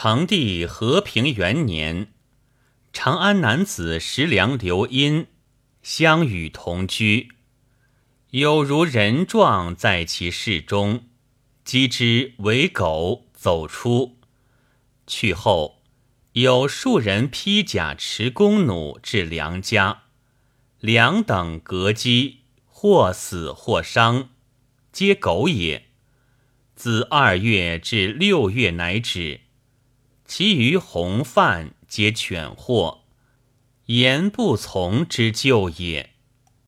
成帝和平元年，长安男子石良刘因相与同居，有如人状在其室中，击之为狗走出。去后，有数人披甲持弓弩至梁家，梁等格击，或死或伤，皆狗也。自二月至六月乃止。其余红犯皆犬祸，言不从之咎也。